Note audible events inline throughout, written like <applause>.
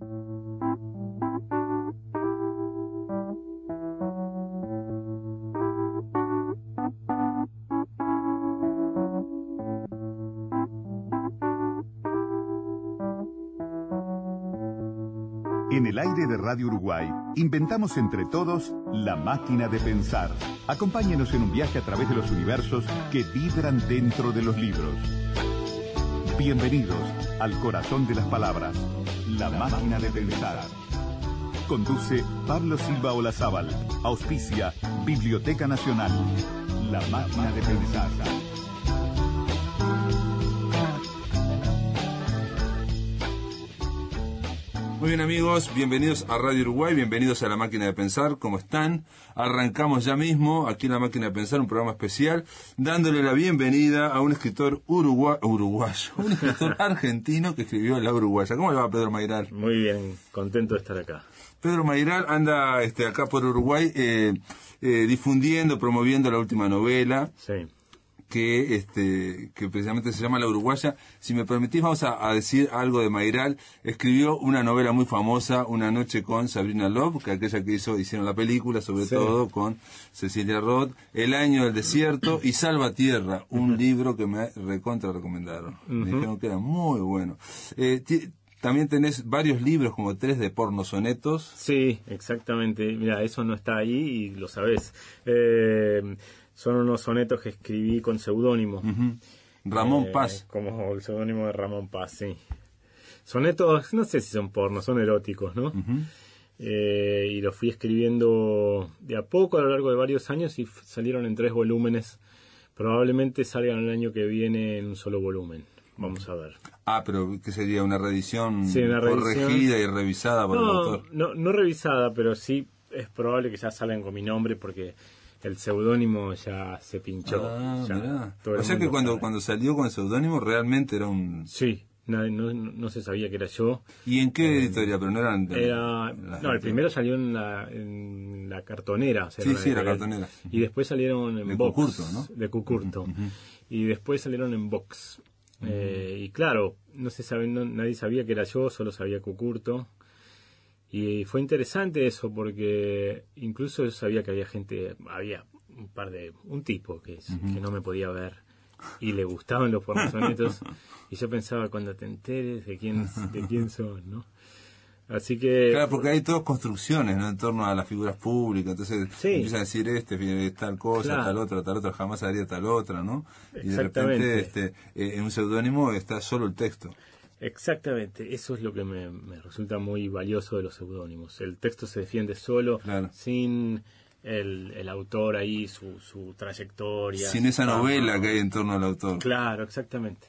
En el aire de Radio Uruguay, inventamos entre todos la máquina de pensar. Acompáñenos en un viaje a través de los universos que vibran dentro de los libros. Bienvenidos al corazón de las palabras, la máquina de pensar. Conduce Pablo Silva Olazábal. Auspicia Biblioteca Nacional. La máquina de pensar. Muy bien amigos, bienvenidos a Radio Uruguay, bienvenidos a la máquina de pensar, ¿cómo están? Arrancamos ya mismo aquí en la máquina de pensar un programa especial, dándole la bienvenida a un escritor urugua uruguayo, un escritor <laughs> argentino que escribió La Uruguaya. ¿Cómo le va Pedro Mairal? Muy bien, contento de estar acá. Pedro Mairal anda este, acá por Uruguay eh, eh, difundiendo, promoviendo la última novela. Sí que este que precisamente se llama La Uruguaya. Si me permitís, vamos a, decir algo de Mairal. Escribió una novela muy famosa, Una noche con Sabrina Love, que aquella que hizo, hicieron la película, sobre todo con Cecilia Roth, El año del desierto y Salva Tierra, un libro que me recontra recomendaron. Me dijeron que era muy bueno. Eh, también tenés varios libros, como tres de porno sonetos. Sí, exactamente. Mira, eso no está ahí y lo sabés. Eh, son unos sonetos que escribí con seudónimo. Ramón eh, Paz. Como el seudónimo de Ramón Paz, sí. Sonetos, no sé si son porno, son eróticos, ¿no? Eh, y los fui escribiendo de a poco a lo largo de varios años y salieron en tres volúmenes. Probablemente salgan el año que viene en un solo volumen. Vamos a ver. Ah, pero ¿qué sería? ¿Una reedición corregida y revisada por el autor? No, no revisada, pero sí es probable que ya salgan con mi nombre porque el seudónimo ya se pinchó. Ah, o sea que cuando, cuando salió con el seudónimo realmente era un... Sí, no, no, se sabía que era yo. ¿Y en qué eh, editorial? Pero no eran... Era, no, el primero salió en la, en la cartonera. sí, sí, la cartonera. Y después salieron en de Box. ¿no? De Cucurto. Y después salieron en Box. Eh, y claro, no se sabe, nadie sabía que era yo, solo sabía Cucurto. Y fue interesante eso porque incluso yo sabía que había gente, había un par de, un tipo que, que no me podía ver y le gustaban los pornosonetos <laughs> y yo pensaba cuando te enteres de quién, de quién son, ¿no? Así que... Claro, porque hay todas construcciones, ¿no? En torno a las figuras públicas, entonces empiezan a decir este, tal cosa, tal otra, tal otra, jamás haría tal otra, ¿no? Y de repente este, eh, en un seudónimo está solo el texto. Exactamente, eso es lo que me, resulta muy valioso de los seudónimos. El texto se defiende solo, sin el, autor ahí, su, su trayectoria. Sin esa novela que hay en torno al autor. Claro, exactamente.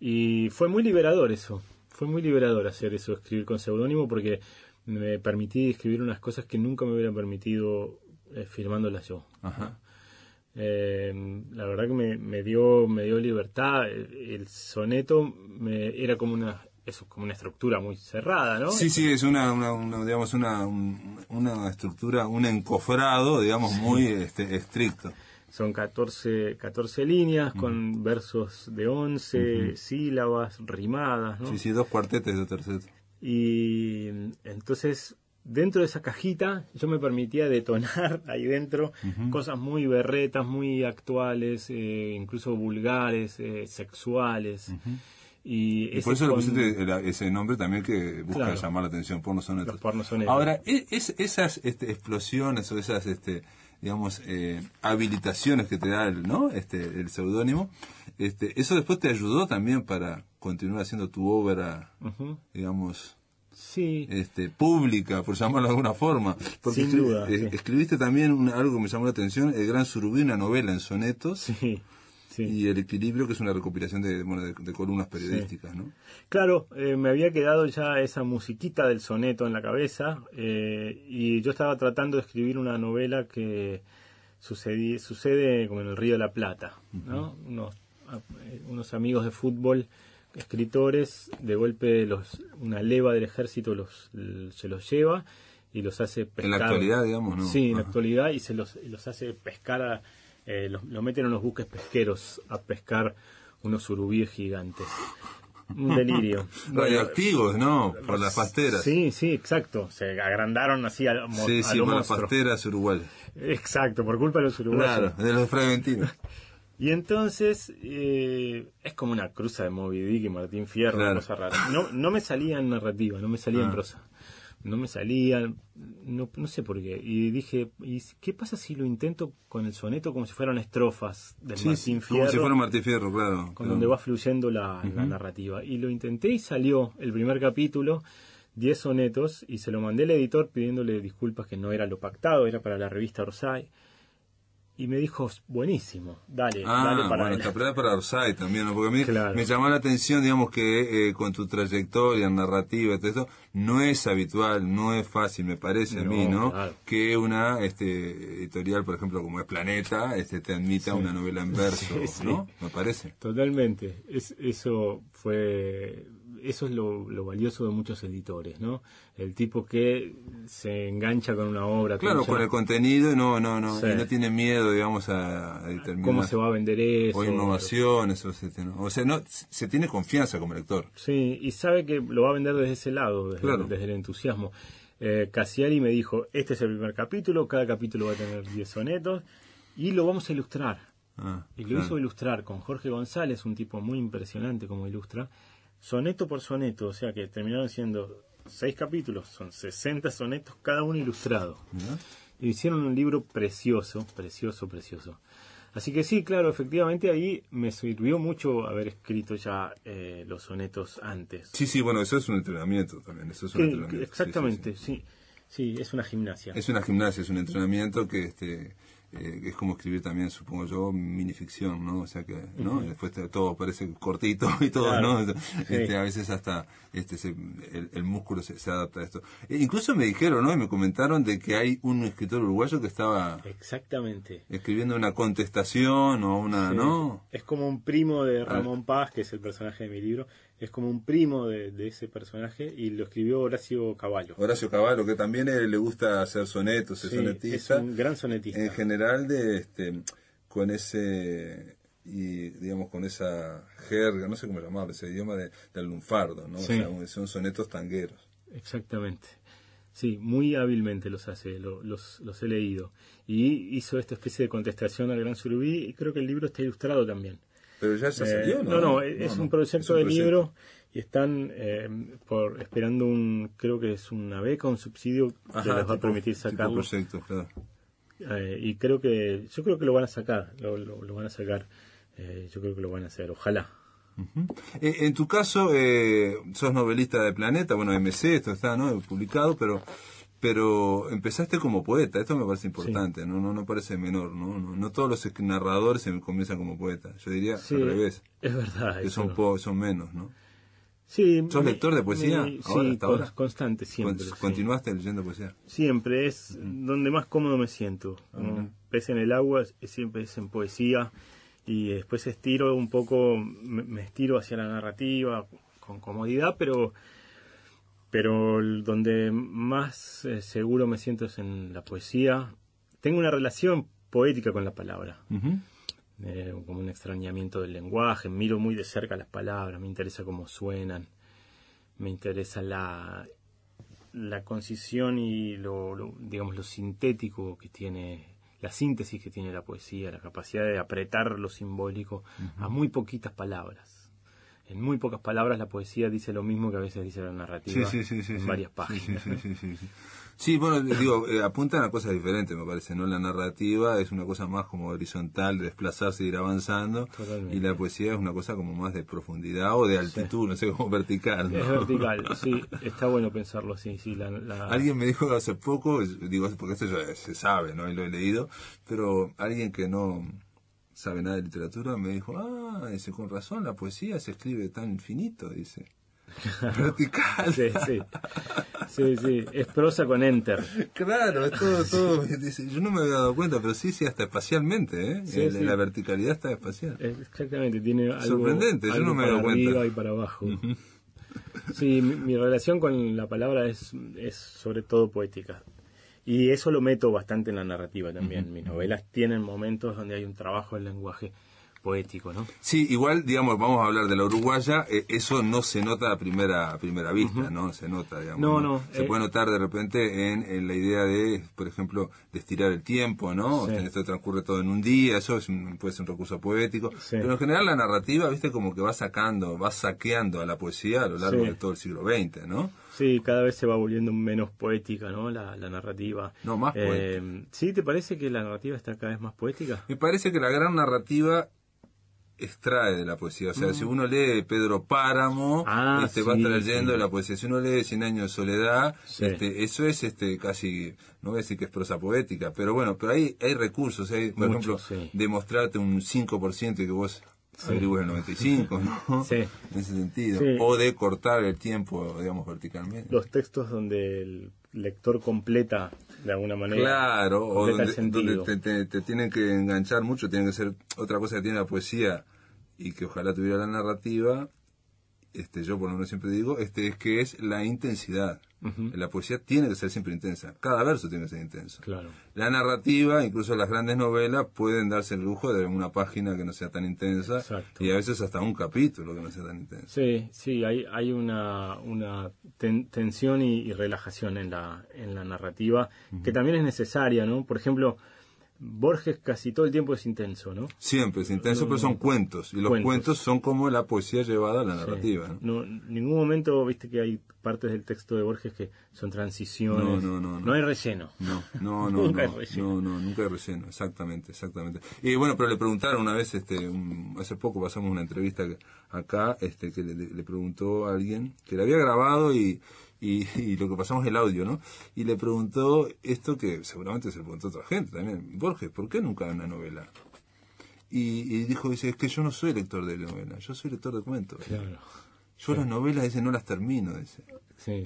Y fue muy liberador eso, fue muy liberador hacer eso, escribir con seudónimo, porque me permití escribir unas cosas que nunca me hubieran permitido eh, firmándolas yo. Ajá. Eh, la verdad que me, me, dio me dio libertad el, soneto me, era como una eso como una estructura muy cerrada no sí sí es una, una, digamos una, una estructura un encofrado digamos muy este, estricto son 14, 14 líneas con versos de 11 sílabas rimadas ¿no? sí sí dos cuartetes de terceto y entonces dentro de esa cajita yo me permitía detonar <laughs> ahí dentro cosas muy berretas, muy actuales, eh, incluso vulgares, eh, sexuales. Y, por eso le pusiste ese nombre también que busca llamar la atención, porno sonetos. Ahora, e, es, esas este, explosiones o esas, este, digamos, eh, habilitaciones que te da el, ¿no? este, el seudónimo, este, eso después te ayudó también para continuar haciendo tu obra, digamos, sí. este, pública, por llamarlo de alguna forma. Porque Sin duda, eh, escribiste también algo que me llamó la atención, El Gran Surubí, una novela en sonetos. Sí. Y El Equilibrio, que es una recopilación de, de, columnas periodísticas, ¿no? Claro, eh, me había quedado ya esa musiquita del soneto en la cabeza eh, y yo estaba tratando de escribir una novela que sucede, sucede como en el Río de la Plata, ¿no? unos, unos amigos de fútbol escritores, de golpe los, una leva del ejército los, se los lleva y los hace pescar. En la actualidad, digamos, ¿no? Sí, en la actualidad y se los, los hace pescar, eh, los, lo meten en los buques pesqueros a pescar unos surubíes gigantes. un <laughs> delirio. Radioactivos, ¿no? Por las pasteras. Sí, sí, exacto. Se agrandaron así a, mo- Sí, a sí, lo por las pasteras uruguayas. Exacto, por culpa de los uruguayos. Claro, de los fragmentinos. Y entonces eh, es como una cruza de Moby Dick y Martín Fierro, Claro. una cosa rara. No, no me salía en narrativa, no me salía en Ah. prosa. No me salía, no, no sé por qué. Y dije, ¿y qué pasa si lo intento con el soneto como si fueran estrofas del Sí, Martín como Fierro? si fuera Martín Fierro, claro. con donde va fluyendo la, la narrativa. Y lo intenté y salió el primer capítulo, 10 sonetos, y se lo mandé al editor pidiéndole disculpas que no era lo pactado, era para la revista Orsay. Y me dijo, buenísimo, dale, Ah, dale para bueno, peleada para Orsay también, ¿no? porque a mí Claro. me llamó la atención, digamos, que eh, con tu trayectoria narrativa todo esto, no es habitual, no es fácil, me parece a mí, ¿no? claro. Que una este, editorial, por ejemplo, como es Planeta, este, te admita una novela en verso, <laughs> Sí, sí. ¿no? Me parece. Totalmente. Es, eso fue eso es lo, lo valioso de muchos editores, ¿no? El tipo que se engancha con una obra. Claro, con el contenido, no, no, no, Sí. y no tiene miedo, digamos, a, a determinar. cómo se va a vender eso. O innovaciones, o, o sea, no, se tiene confianza como lector. Sí, y sabe que lo va a vender desde ese lado, desde, Claro. desde el entusiasmo. Eh, Cassiari me dijo, este es el primer capítulo, cada capítulo va a tener 10 sonetos y lo vamos a ilustrar. Ah, Y lo claro. hizo ilustrar con Jorge González, un tipo muy impresionante como ilustra, soneto por soneto, o sea que terminaron siendo seis capítulos, son 60 sonetos, cada uno ilustrado. Y hicieron un libro precioso, precioso, precioso. Así que sí, claro, efectivamente ahí me sirvió mucho haber escrito ya eh, los sonetos antes. Sí, sí, bueno, eso es un entrenamiento también. Eso es un Que- entrenamiento. exactamente, sí, sí. sí, sí. es una gimnasia. Es una gimnasia, es un entrenamiento que este eh, es como escribir también, supongo yo, minificción, ¿no? O sea que, ¿no? Después te- todo parece cortito y todo, Claro. ¿no? Este, A veces hasta este se- el, el músculo se, se adapta a esto. E incluso me dijeron, ¿no? Y me comentaron de que hay un escritor uruguayo que estaba Exactamente. escribiendo una contestación o una, Sí. ¿no? Es como un primo de Ramón Paz, que es el personaje de mi libro, es como un primo de, de ese personaje y lo escribió Horacio Caballo. Horacio Caballo, que también eh, le gusta hacer sonetos, es Sí, sonetista. es un gran sonetista. en general de este con ese y digamos con esa jerga no sé cómo llamarlo ese idioma de, del lunfardo no Sí. o sea son sonetos tangueros Exactamente. Sí, muy hábilmente los hace, lo- los, los he leído. Y hizo esta especie de contestación al Gran Surubí y creo que el libro está ilustrado también. Pero ya se Eh, salió no, no, es no, un proyecto es un de proyecto. libro y están eh, por esperando un, creo que es una beca, un subsidio que les va a permitir sacarlo. proyecto, claro. Eh, y creo que, yo creo que lo van a sacar, lo, lo- lo van a sacar. Eh, yo creo que lo van a hacer, ojalá. Eh, en tu caso eh, sos novelista de Planeta bueno MC esto está no publicado pero pero empezaste como poeta esto me parece importante no no no parece menor no no, no todos los narradores se comienzan como poetas yo diría Sí, al revés es verdad. que son po- son menos no Sí, ¿Sos mi- lector de poesía mi- ahora, sí, hasta con- ahora? constante, siempre. Con- sí. ¿Continuaste leyendo poesía? Siempre, es donde más cómodo me siento. Pez en el agua, siempre es en poesía. Y después estiro un poco, me, me estiro hacia la narrativa con comodidad, pero pero donde más eh, seguro me siento es en la poesía. Tengo una relación poética con la palabra, eh, como un extrañamiento del lenguaje, miro muy de cerca las palabras, me interesa cómo suenan, me interesa la, la concisión y lo, lo, digamos lo sintético que tiene la síntesis que tiene la poesía, la capacidad de apretar lo simbólico a muy poquitas palabras. En muy pocas palabras la poesía dice lo mismo que a veces dice la narrativa Sí, sí, sí, en varias páginas. Sí, sí, sí, sí, sí. Sí, bueno, digo, eh, apuntan a cosas diferentes, me parece, ¿no? La narrativa es una cosa más como horizontal, de desplazarse y ir avanzando. Totalmente. Y la poesía es una cosa como más de profundidad o de altitud, no sé, como vertical, ¿no? Es vertical, sí, está bueno pensarlo así, sí, la, la- Alguien me dijo hace poco, digo, porque esto ya se sabe, ¿no? Y lo he leído, pero alguien que no sabe nada de literatura me dijo, ah, dice, con razón, la poesía se escribe tan finito, dice. <laughs> Vertical. Sí, sí, sí, sí, es prosa con enter. Claro, es todo, todo. dice, yo no me había dado cuenta, pero sí, sí, hasta espacialmente, ¿eh? Sí, El- sí. La verticalidad está espacial. Es- Exactamente, tiene algo, Sorprendente, yo algo no me para había dado cuenta. arriba y para abajo. Sí, mi, mi relación con la palabra es, es sobre todo poética. Y eso lo meto bastante en la narrativa también. Mis novelas tienen momentos donde hay un trabajo del lenguaje poético, ¿no? Sí, igual, digamos, vamos a hablar de la uruguaya, eh, eso no se nota a primera, a primera vista, ¿no? Se nota, digamos. No, no, Se eh. puede notar de repente en, en la idea de, por ejemplo, de estirar el tiempo, ¿no? Sí. Esto transcurre todo en un día, eso es un- puede ser un recurso poético. Sí. Pero en general la narrativa, viste, como que va sacando, va saqueando a la poesía a lo largo Sí. de todo el siglo XX, ¿no? Sí, cada vez se va volviendo menos poética, ¿no? La, la narrativa. No, más Eh, poética. ¿Sí te parece que la narrativa está cada vez más poética? Me parece que la gran narrativa extrae de la poesía. O sea, si uno lee Pedro Páramo, Mm. Ah, este, va a sí, estar leyendo sí. la poesía. Si uno lee Cien años de soledad, Sí. este, eso es este casi, no voy a decir que es prosa poética, pero bueno, pero hay, hay recursos. Hay, por Mucho, ejemplo, sí. demostrarte un 5% y que vos averigües el 95, ¿no? <laughs> Sí. En ese sentido. Sí. O de cortar el tiempo, digamos, verticalmente. Los textos donde el lector completa de alguna manera. Claro, o donde, te, te- te tienen que enganchar mucho, tiene que ser otra cosa que tiene la poesía y que ojalá tuviera la narrativa, este yo por lo menos siempre digo, este es que es la intensidad. La poesía tiene que ser siempre intensa, cada verso tiene que ser intenso. Claro. La narrativa, incluso las grandes novelas, pueden darse el lujo de una página que no sea tan intensa Exacto. y a veces hasta un capítulo que no sea tan intenso. Sí, sí, hay, hay una, una ten- tensión y, y relajación en la, en la narrativa que también es necesaria, ¿no? Por ejemplo, Borges casi todo el tiempo es intenso, ¿no? Siempre es intenso, pero son cuentos y los Cuentos. cuentos son como la poesía llevada a la narrativa. ¿no? No, en ningún momento, viste que hay partes del texto de Borges que son transiciones. No, no, no, no. hay relleno. No, no, <laughs> no, Nunca no, hay relleno. no, no, nunca hay relleno, exactamente, exactamente. Y bueno, pero le preguntaron una vez, este, un- hace poco pasamos una entrevista acá, este, que le, le preguntó a alguien que le había grabado y, y, y lo que pasamos el audio, ¿no? Y le preguntó esto que seguramente se lo preguntó a otra gente también, Borges, ¿por qué nunca una novela? Y, y dijo, dice, es que yo no soy lector de novela, yo soy lector de cuentos. Claro. Yo las novelas, dice, no las termino, dice. Sí,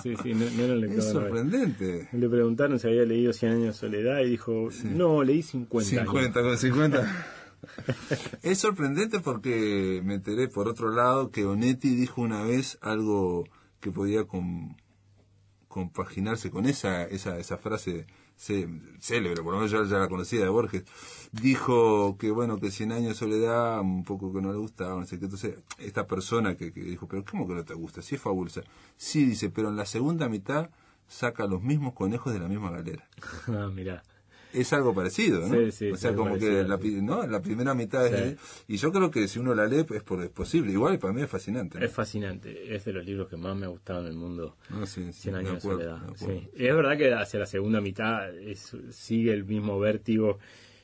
sí, sí, no, no era lector Es sorprendente. Le preguntaron si había leído Cien años de soledad y dijo, no, leí 50. años". 50 con 50. <laughs> es sorprendente porque me enteré por otro lado que Onetti dijo una vez algo que podía com- compaginarse con esa, esa, esa frase cé- célebre, por lo menos yo ya la conocía de Borges. Dijo que bueno, que 100 años de soledad, un poco que no le gustaba, no sé qué. Entonces, esta persona que, que dijo, pero ¿cómo que no te gusta? Si es fabulosa. Sí, dice, pero en la segunda mitad saca los mismos conejos de la misma galera <laughs> Ah, mirá. Es algo parecido, ¿no? Sí, sí, o sea, como parecido, que la, ¿no? la primera mitad es... Y yo creo que si uno la lee es, por, es posible. Igual para mí es fascinante. ¿no? Es fascinante, es de los libros que más me ha gustado en el mundo. No, sí, sí, años acuerdo, de es verdad que hacia la segunda mitad es- sigue el mismo vértigo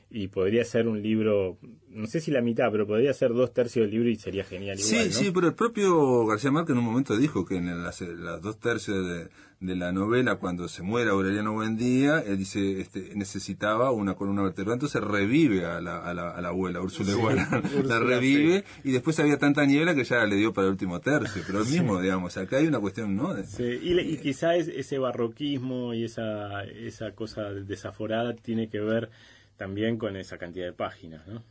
y podría ser un libro, no sé si la mitad, pero podría ser dos tercios del libro y sería genial igual, Sí, ¿no? sí, pero el propio García Márquez en un momento dijo que en las, las dos tercios de, de la novela, cuando se muere Aureliano Buendía, él dice, este, necesitaba una columna vertebral, entonces revive a la, a la, a la abuela, Úrsula Iguarán, <laughs> la revive, y después había tanta niebla que ya le dio para el último tercio, pero el mismo, digamos, acá hay una cuestión, ¿no? De- Sí, y, le- y quizá es- ese barroquismo y esa, esa cosa desaforada tiene que ver también con esa cantidad de páginas, ¿no?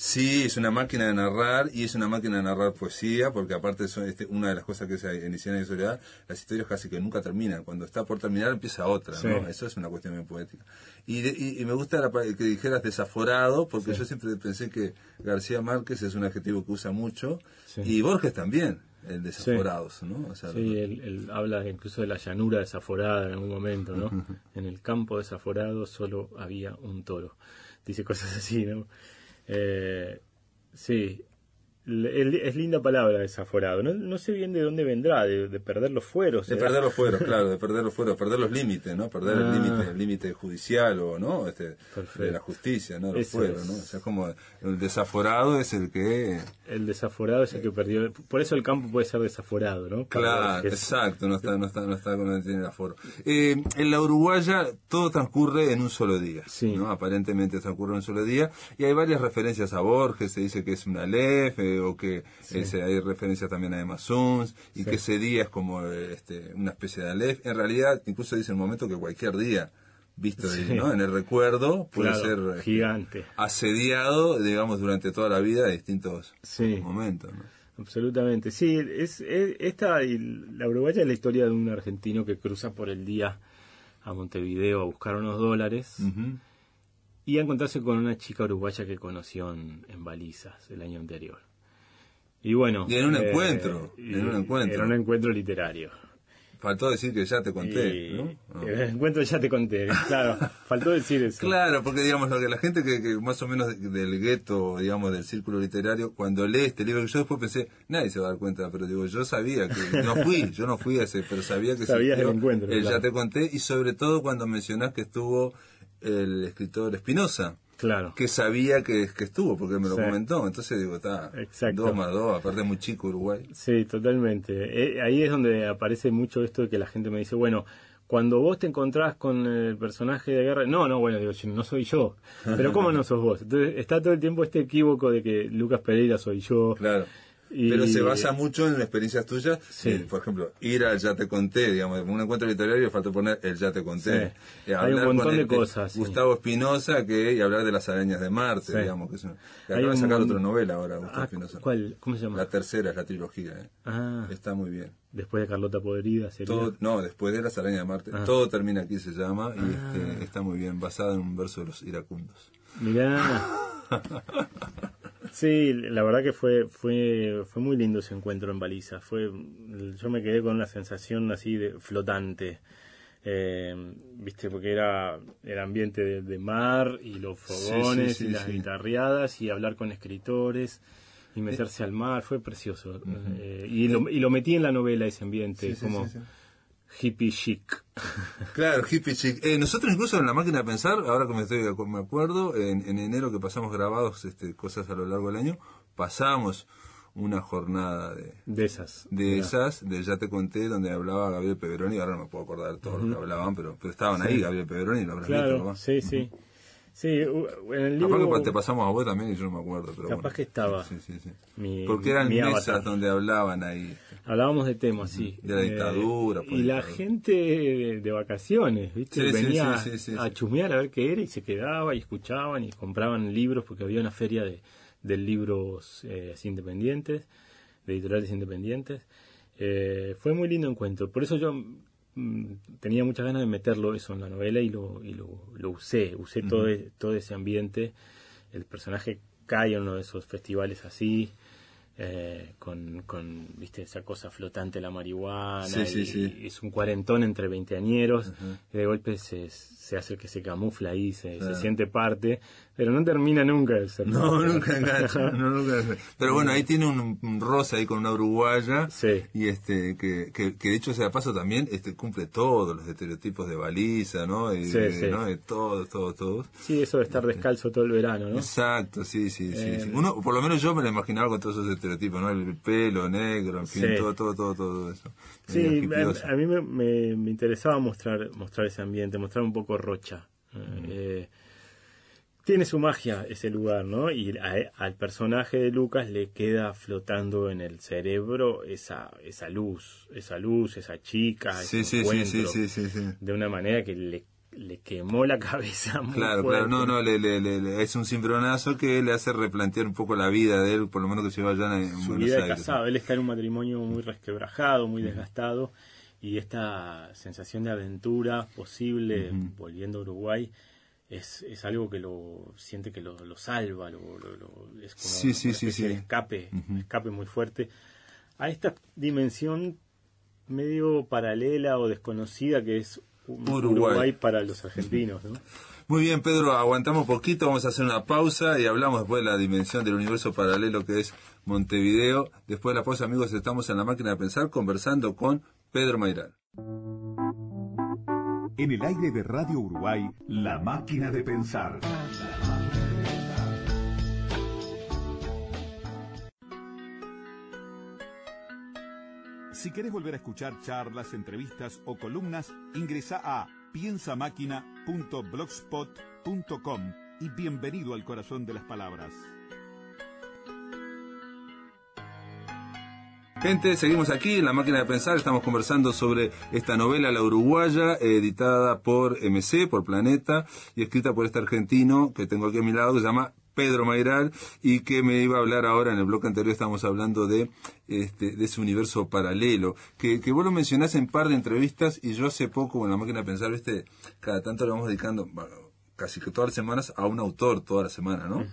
Sí, es una máquina de narrar y es una máquina de narrar poesía, porque aparte son, este, una de las cosas que es en Cien años de soledad, las historias casi que nunca terminan. Cuando está por terminar empieza otra, Sí. ¿no? Eso es una cuestión muy poética. Y, de- y, y me gusta la que dijeras desaforado, porque yo siempre pensé que García Márquez es un adjetivo que usa mucho, Sí. y Borges también, el desaforados, ¿no? O sea, Sí, él, él habla incluso de la llanura desaforada en algún momento, ¿no? <laughs> En el campo desaforado solo había un toro. Dice cosas así, ¿no? Eh, sí, es linda palabra desaforado. No, no sé bien de dónde vendrá, de, de perder los fueros. De ¿será? perder los fueros, <laughs> claro, de perder los fueros, perder los límites, ¿no? Perder Ah. el límite, el límite judicial o, ¿no? Este, de la justicia, ¿no? Los fueros. ¿no? O sea, como el desaforado es el que... El desaforado es el que perdió. Por eso el campo puede ser desaforado, ¿no? Claro, exacto, no está, no está, no está con el aforo. Eh, en la Uruguaya todo transcurre en un solo día, Sí. ¿no? Aparentemente transcurre en un solo día y hay varias referencias a Borges, se dice que es una Aleph, eh, o que ese, hay referencias también a Emma y que ese día es como eh, este, una especie de Aleph. En realidad, incluso dice en un momento que cualquier día, visto Sí. en el recuerdo, puede Claro, ser este, gigante. asediado, digamos, durante toda la vida de distintos Sí. momentos, ¿no? Absolutamente, sí, es, es- esta la Uruguaya es la historia de un argentino que cruza por el día a Montevideo a buscar unos dólares y a encontrarse con una chica uruguaya que conoció en, en Balizas el año anterior. Y bueno. Y en un eh, encuentro, y- en un encuentro. En un encuentro literario. Faltó decir que ya te conté, Y- ¿no? Ah. El encuentro ya te conté, claro. <laughs> Faltó decir eso. Claro, porque digamos lo que la gente que, que más o menos del gueto, digamos del círculo literario, cuando lee este libro, que yo después pensé, nadie se va a dar cuenta, pero digo, yo sabía que no fui, yo no fui a ese, pero sabía que Sabías del encuentro, el claro. ya te conté y sobre todo cuando mencionás que estuvo el escritor Espinosa, Claro. que sabía que, que estuvo porque me lo Sí. comentó, entonces digo, está dos más dos, aparte muy chico Uruguay. Sí, totalmente. Eh, ahí es donde aparece mucho esto de que la gente me dice, bueno, cuando vos te encontrás con el personaje de guerra, no, no, bueno, digo, no soy yo, <laughs> pero ¿cómo no sos vos? Entonces está todo el tiempo este equívoco de que Lucas Pereira soy yo. Claro. Y- Pero se basa mucho en experiencias tuyas. Sí. Eh, por ejemplo, ir al Ya Te Conté, digamos, en un encuentro literario falta poner el Ya Te Conté. Sí. Eh, Hay un hablar montón de cosas. Gustavo Espinosa que, y hablar de las arañas de Marte, Sí. digamos. que es una- que acaba de un sacar otra novela ahora, Gustavo Ah, Espinosa. ¿Cuál? ¿Cómo se llama? La tercera es la trilogía. eh. Ah, Está muy bien. después de Carlota Podrida sería. Todo, no, después de las arañas de Marte. Ah. Todo termina aquí, se llama, y este, está muy bien, basada en un verso de los iracundos. Mirá. <laughs> Sí, la verdad que fue fue fue muy lindo ese encuentro en Baliza. Fue yo me quedé con una sensación así de flotante. Eh, viste porque era el ambiente de, de mar y los fogones sí, sí, y las guitarreadas y hablar con escritores y meterse al mar fue precioso Eh, y, lo, y lo metí en la novela ese ambiente como sí, sí. Hippie chic Claro, hippie chic. Eh, nosotros incluso en la máquina de pensar, ahora que me, estoy, me acuerdo, en, en enero que pasamos grabados este, cosas a lo largo del año, pasamos una jornada de, de esas de esas, de Ya te conté, donde hablaba Gabriel Peveroni, ahora no me puedo acordar de todo lo que hablaban, pero, pero estaban ahí Gabriel Peveroni, lo habrás visto, claro ¿no? sí sí sí en el Capaz libro que te pasamos a vos también y yo no me acuerdo, pero Capaz bueno. que estaba. Sí, sí, sí. mi- Porque eran mi mesas avatar. donde hablaban ahí. Hablábamos de temas, sí. De la dictadura, por y la gente de, de vacaciones, ¿viste? Sí, Venía sí, sí, sí, a sí. chusmear a ver qué era y se quedaba y escuchaban y compraban libros porque había una feria de, de libros eh, independientes, de editoriales independientes. Eh, fue muy lindo encuentro. Por eso yo mm, tenía muchas ganas de meterlo eso en la novela y lo, y lo, lo usé. Usé todo, e- todo ese ambiente. El personaje cae en uno de esos festivales así. Eh, con, con viste esa cosa flotante la marihuana Sí, y- sí. es un cuarentón entre veinteañeros y de golpe se, se hace el que se camufla ahí se, se siente parte pero no termina nunca de ser No, <laughs> nunca engancha. no, nunca. Pero bueno, ahí tiene un, un rosa ahí con una uruguaya. Sí. Y este, que, que, que dicho sea paso también, este cumple todos los estereotipos de baliza, ¿no? Y, Sí, sí. ¿no? De todos, todos, todos. sí eso de estar descalzo todo el verano no Exacto, sí, sí, sí, Eh, sí. Uno, por lo menos yo me lo imaginaba con todos esos estereotipos, ¿no? El pelo negro, en fin, Sí. todo, todo, todo, todo eso. Sí, a, mí me, me- me interesaba mostrar mostrar ese ambiente, mostrar un poco Rocha. Eh, tiene su magia ese lugar, ¿no? Y a- al personaje de Lucas le queda flotando en el cerebro esa, esa luz, esa luz, esa chica, Sí, ese sí, sí, sí, encuentro, sí, de una manera que le, le quemó la <laughs> cabeza muy Claro, fuerte. claro, no, no, le, le, le- le- es un cimbronazo que le hace replantear un poco la vida de él, por lo menos que se vaya en, su vida de casado. Él está en un matrimonio muy resquebrajado, muy desgastado, y esta sensación de aventura posible volviendo a Uruguay es, es algo que lo siente que lo, lo salva, lo, lo- es como Sí, sí, sí, escape, escape muy fuerte a esta dimensión medio paralela o desconocida que es Uruguay. Uruguay para los argentinos, ¿no? Muy bien, Pedro, aguantamos poquito, vamos a hacer una pausa y hablamos después de la dimensión del universo paralelo que es Montevideo. Después de la pausa, amigos, estamos en la máquina de pensar conversando con Pedro Mairal. En el aire de Radio Uruguay, La Máquina de Pensar. Si querés volver a escuchar charlas, entrevistas o columnas, ingresa a piensamáquina.blogspot.com y bienvenido al corazón de las palabras. Gente, seguimos aquí en la máquina de pensar, estamos conversando sobre esta novela La Uruguaya, editada por MC, por Planeta, y escrita por este argentino que tengo aquí a mi lado, que se llama Pedro Mairal, y que me iba a hablar ahora, en el bloque anterior estábamos hablando de, este, de ese universo paralelo, que, que vos lo mencionás en par de entrevistas, y yo hace poco, en la máquina de pensar, viste, cada tanto le vamos dedicando, bueno, casi que todas las semanas a un autor toda la semana, ¿no?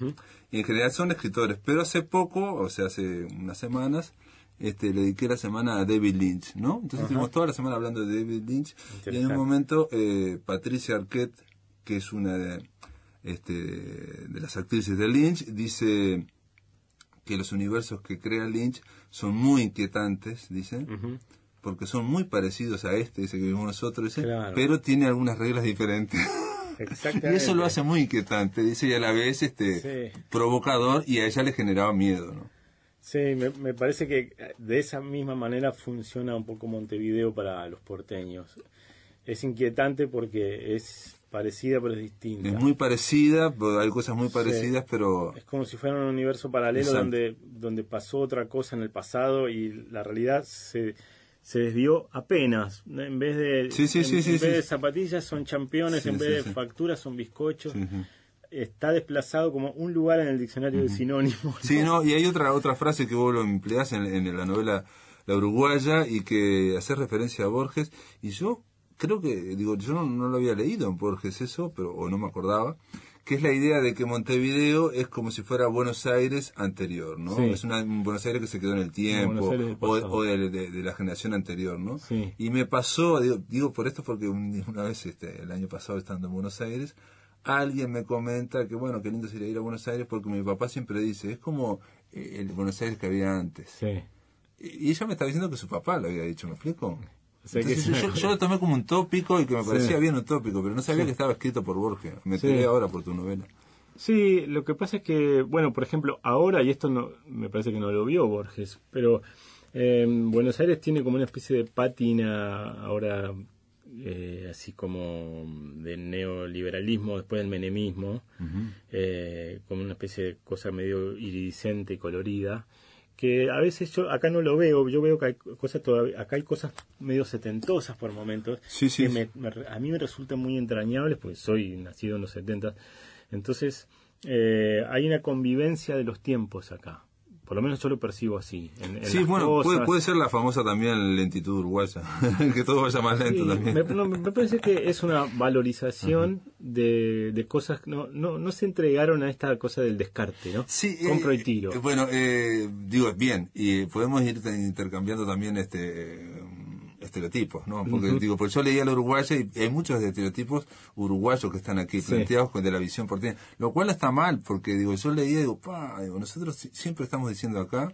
Y en general son escritores, pero hace poco, o sea, hace unas semanas, este, le dediqué la semana a David Lynch, ¿no? Entonces estuvimos toda la semana hablando de David Lynch y en un momento eh, Patricia Arquette, que es una de, este, de las actrices de Lynch, dice que los universos que crea Lynch son muy inquietantes, dice, porque son muy parecidos a este, dice que vimos nosotros, dice, pero tiene algunas reglas diferentes. <laughs> y eso lo hace muy inquietante, dice, y a la vez este provocador y a ella le generaba miedo, ¿no? Sí, me, me, parece que de esa misma manera funciona un poco Montevideo para los porteños. Es inquietante porque es parecida pero es distinta. Es muy parecida, hay cosas muy parecidas, pero... Es como si fuera un universo paralelo donde, donde pasó otra cosa en el pasado y la realidad se, se desvió apenas. En vez de, en, vez de zapatillas son championes, en vez de facturas son bizcochos está desplazado como un lugar en el diccionario de sinónimos. Sí, no, y hay otra otra frase que vos lo empleás en, en la novela La Uruguaya y que hace referencia a Borges y yo creo que, digo, yo no, lo había leído en Borges eso, pero o no me acordaba, que es la idea de que Montevideo es como si fuera Buenos Aires anterior, ¿no? Es una, un Buenos Aires que se quedó en el tiempo, o, de, la generación anterior, ¿no? Y me pasó, digo, digo por esto porque una vez, este, el año pasado estando en Buenos Aires, alguien me comenta que bueno, qué lindo sería ir a Buenos Aires porque mi papá siempre dice, es como eh, el Buenos Aires que había antes. Sí. Y ella me está diciendo que su papá lo había dicho, ¿me explico? yo, lo tomé como un tópico y que me parecía bien un tópico, pero no sabía que estaba escrito por Borges. Me enteré ahora por tu novela. Sí, lo que pasa es que, bueno, por ejemplo, ahora, y esto no me parece que no lo vio Borges, pero eh, Buenos Aires tiene como una especie de pátina ahora eh, así como de neoliberalismo después del menemismo, eh, como una especie de cosa medio iridiscente y colorida, que a veces yo acá no lo veo, yo veo que hay cosas todavía, acá hay cosas medio setentosas por momentos, que a mí me resultan muy entrañables, porque soy nacido en los setentas, entonces eh, hay una convivencia de los tiempos acá. Por lo menos yo lo percibo así. sí, bueno, puede, ser la famosa también lentitud uruguaya, <laughs> que todo vaya más lento también. Me, parece que es una valorización de, de, cosas que no, no, no se entregaron a esta cosa del descarte, ¿no? Sí, Compro y tiro. Eh, bueno, eh, digo, bien, y podemos ir intercambiando también este estereotipos, ¿no? Porque digo, pues yo leía la uruguaya y hay muchos estereotipos uruguayos que están aquí planteados con de la visión porteña, lo cual está mal, porque digo, yo leía y digo, pa, nosotros siempre estamos diciendo acá,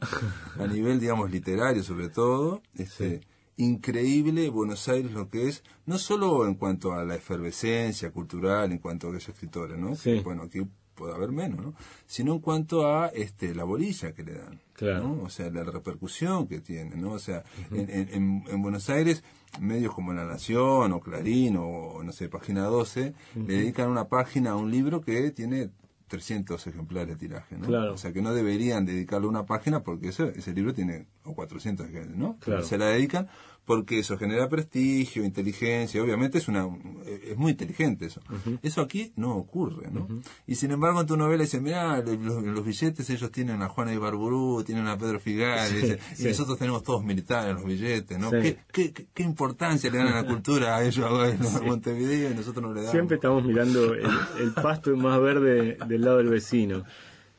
a nivel, digamos, literario sobre todo, este, increíble Buenos Aires lo que es, no solo en cuanto a la efervescencia cultural, en cuanto a aquellos escritores, ¿no? bueno, aquí puede haber menos, ¿no? Sino en cuanto a este la bolilla que le dan, ¿no? O sea, la repercusión que tiene, ¿no? O sea, en, en, en, Buenos Aires, medios como La Nación o Clarín o, no sé, Página 12, le dedican una página a un libro que tiene 300 ejemplares de tiraje, ¿no? O sea, que no deberían dedicarle una página porque ese, ese libro tiene o 400 ejemplares, ¿no? Claro. Se la dedican porque eso genera prestigio, inteligencia, obviamente es una es muy inteligente eso. Eso aquí no ocurre, ¿no? Y sin embargo en tu novela dice, mira, los, billetes ellos tienen a Juana Ibarburú, tienen a Pedro Figal, y nosotros tenemos todos militares los billetes, ¿no? ¿Qué, qué, qué, importancia le dan a la <laughs> cultura a ellos a Montevideo y nosotros no le damos? Siempre estamos mirando el, el pasto más verde del lado del vecino.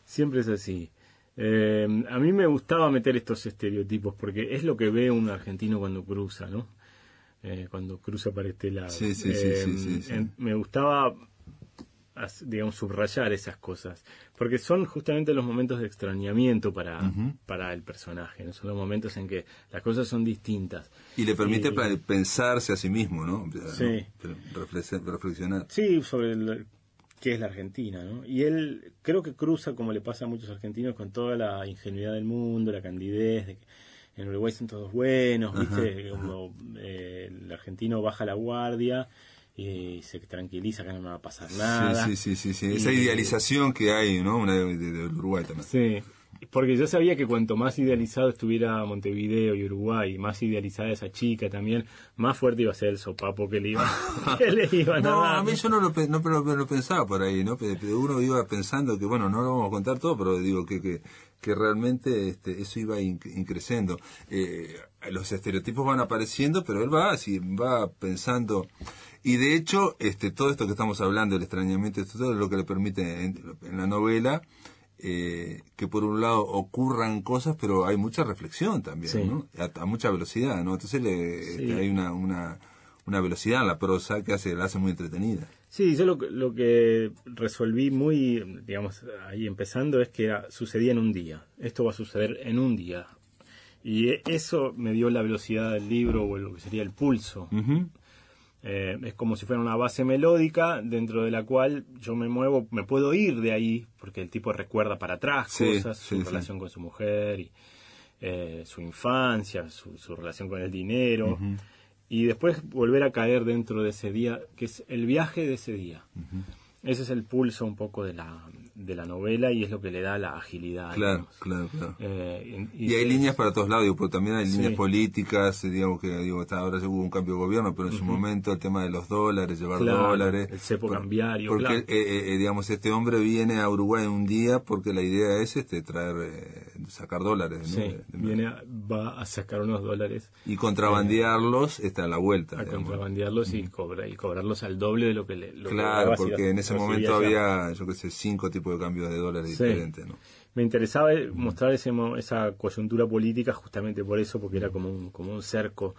Siempre es así. Eh, a mí me gustaba meter estos estereotipos porque es lo que ve un argentino cuando cruza, ¿no? Eh, cuando cruza para este lado. Sí, sí, sí, eh, me gustaba, digamos, subrayar esas cosas, porque son justamente los momentos de extrañamiento para, para el personaje, ¿no? Son los momentos en que las cosas son distintas. Y le permite pensarse a sí mismo, ¿no? Sí. Reflexionar. Sí, sobre el, que es la Argentina, ¿no? Y él creo que cruza, como le pasa a muchos argentinos, con toda la ingenuidad del mundo, la candidez, de que en Uruguay son todos buenos, ¿viste? Como eh, el argentino baja la guardia y se tranquiliza que no va a pasar nada. Sí, sí, sí, sí, esa idealización que hay, ¿no? Una de, de Uruguay también. Sí, porque yo sabía que cuanto más idealizado estuviera Montevideo y Uruguay, más idealizada esa chica también, más fuerte iba a ser el sopapo que le iba, <laughs> que le iba a No, a mí yo no lo, no, lo pensaba por ahí, ¿no? Uno iba pensando que, bueno, no lo vamos a contar todo, pero digo que, que, que realmente este, eso iba increciendo. Eh, los estereotipos van apareciendo, pero él va así, va pensando Y de hecho, este, todo esto que estamos hablando, el extrañamiento, esto todo es lo que le permite en, en la novela eh, que por un lado ocurran cosas, pero hay mucha reflexión también, ¿no? A, mucha velocidad, ¿no? Entonces le, este, hay una, una, una velocidad en la prosa que hace, la hace muy entretenida. Sí, yo lo, lo, que resolví muy, digamos, ahí empezando es que era, sucedía en un día. Esto va a suceder en un día. Y eso me dio la velocidad del libro o lo que sería el pulso. Eh, es como si fuera una base melódica dentro de la cual yo me muevo, me puedo ir de ahí, porque el tipo recuerda para atrás cosas, su relación con su mujer, y, eh, su infancia, su, relación con el dinero, y después volver a caer dentro de ese día, que es el viaje de ese día. Ese es el pulso un poco de la, de la novela y es lo que le da la agilidad. Claro, claro, claro. Eh, y, hay líneas para todos lados, digo, también hay líneas políticas, eh, digamos que digo, ahora se hubo un cambio de gobierno, pero en su momento el tema de los dólares, llevar dólares. El cepo cambiario. Porque, eh, digamos, este hombre viene a Uruguay un día porque la idea es este traer, sacar dólares. Sí, viene va a sacar unos dólares. Y contrabandearlos está a la vuelta. A contrabandearlos y, cobra, y cobrarlos al doble de lo que le. claro, porque en ese momento había, yo qué sé, cinco tipos de dólares diferente. ¿no? Me interesaba mostrar ese, esa coyuntura política justamente por eso, porque era como un, como un cerco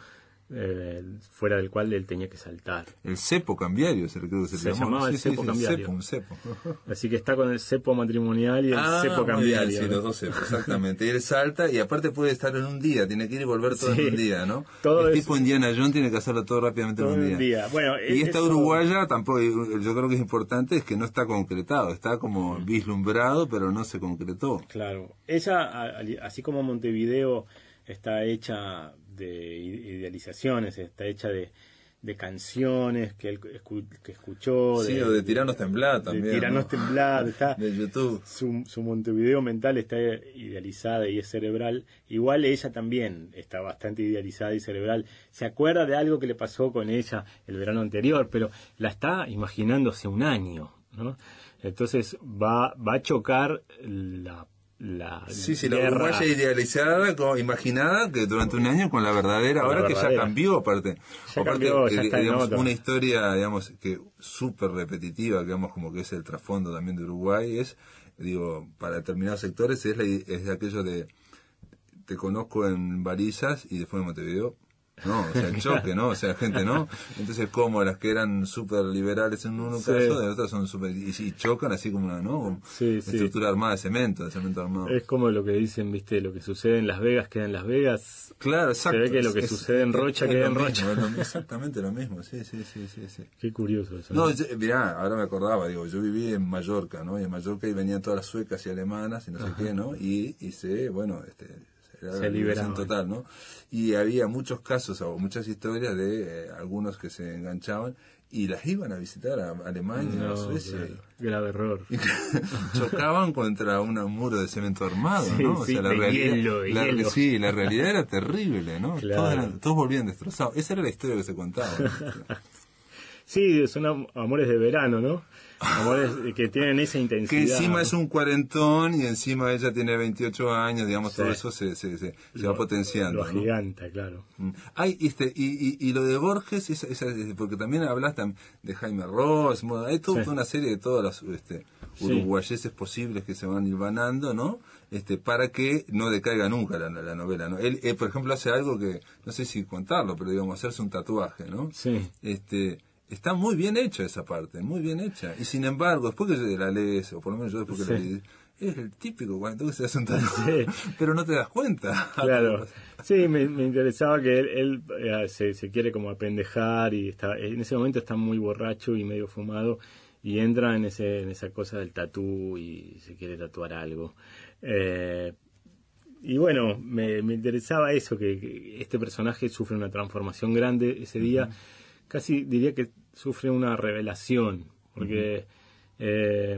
eh, fuera del cual él tenía que saltar. El cepo cambiario, se, creo que se, se llamaba el cepo cambiario. un cepo. <laughs> Así que está con el cepo matrimonial y el ah, cepo cambiario. sí, los dos cepos, exactamente. y él salta y aparte puede estar en un día, tiene que ir y volver todo en un día, ¿no? Todo el tipo Indiana Jones tiene que hacerlo todo rápidamente en un día. Bueno, y esta uruguaya tampoco, yo creo que es importante, es que no está concretado, está como vislumbrado, pero no se concretó. Claro. Ella, así como Montevideo está hecha de idealizaciones, está hecha de, de canciones que él que escuchó. Sí, de, o de Tiranos Temblados también. De Tiranos Temblados, está. <laughs> de YouTube. Su, su Montevideo mental está idealizada y es cerebral. Igual ella también está bastante idealizada y cerebral. Se acuerda de algo que le pasó con ella el verano anterior, pero la está imaginándose un año, ¿no? Entonces va, va a chocar la la sí, sí, la uruguaya idealizada, como, imaginada que durante un año con la verdadera, ahora que ya cambió aparte. aparte, digamos, una historia, digamos, que súper repetitiva, digamos, como que es el trasfondo también de Uruguay, es, digo, para determinados sectores es, es aquello de te conozco en Varillas y después en Montevideo no, o sea, el choque, ¿no? O sea, gente, ¿no? Entonces, como las que eran súper liberales en uno caso, de otras son súper. Y, chocan así como una, ¿no? estructura armada de cemento, de cemento armado. Es como lo que dicen, ¿viste? Lo que sucede en Las Vegas queda en Las Vegas. Claro, exacto. Se ve que lo que sucede en Rocha queda en Rocha. exactamente lo mismo, sí, sí, sí, sí. sí. Qué curioso eso. No, mirá, ahora me acordaba, digo, yo viví en Mallorca, ¿no? Y en Mallorca y venían todas las suecas y alemanas y no sé qué, ¿no? Y, y se, bueno, este se liberaron total, ¿no? Y había muchos casos o muchas historias de eh, algunos que se enganchaban y las iban a visitar a Alemania, a Suecia. Grave error. <laughs> chocaban contra un muro de cemento armado, ¿no? O sea, la realidad, sí, la realidad era terrible, ¿no? Todos, todos, volvían destrozados. Esa era la historia que se contaba. <laughs> sí, son amores de verano, ¿no? Amores que tienen esa intensidad. Que encima es un cuarentón y encima ella tiene 28 años, digamos, todo eso se, se, se, va potenciando. Lo giganta, claro. Mm. Hay, este, y, y, y, lo de Borges, porque también hablas de Jaime Ross, hay toda una serie de todas las este, uruguayeses posibles que se van hilvanando, ¿no? Este, para que no decaiga nunca la, la novela, ¿no? Él, por ejemplo, hace algo que, no sé si contarlo, pero digamos, hacerse un tatuaje, ¿no? Sí. Este, está muy bien hecha esa parte, muy bien hecha. Y sin embargo, después que la lees, o por lo menos yo después que la leí, es el típico cuando se hace un <laughs> sí. pero no te das cuenta. <laughs> Claro. Sí, me, interesaba que él, eh, se, se, quiere como apendejar y está, en ese momento está muy borracho y medio fumado y entra en, ese, en esa cosa del tatú y se quiere tatuar algo. Eh, y bueno, me, me interesaba eso, que, este personaje sufre una transformación grande ese día. Casi diría que sufre una revelación, porque eh,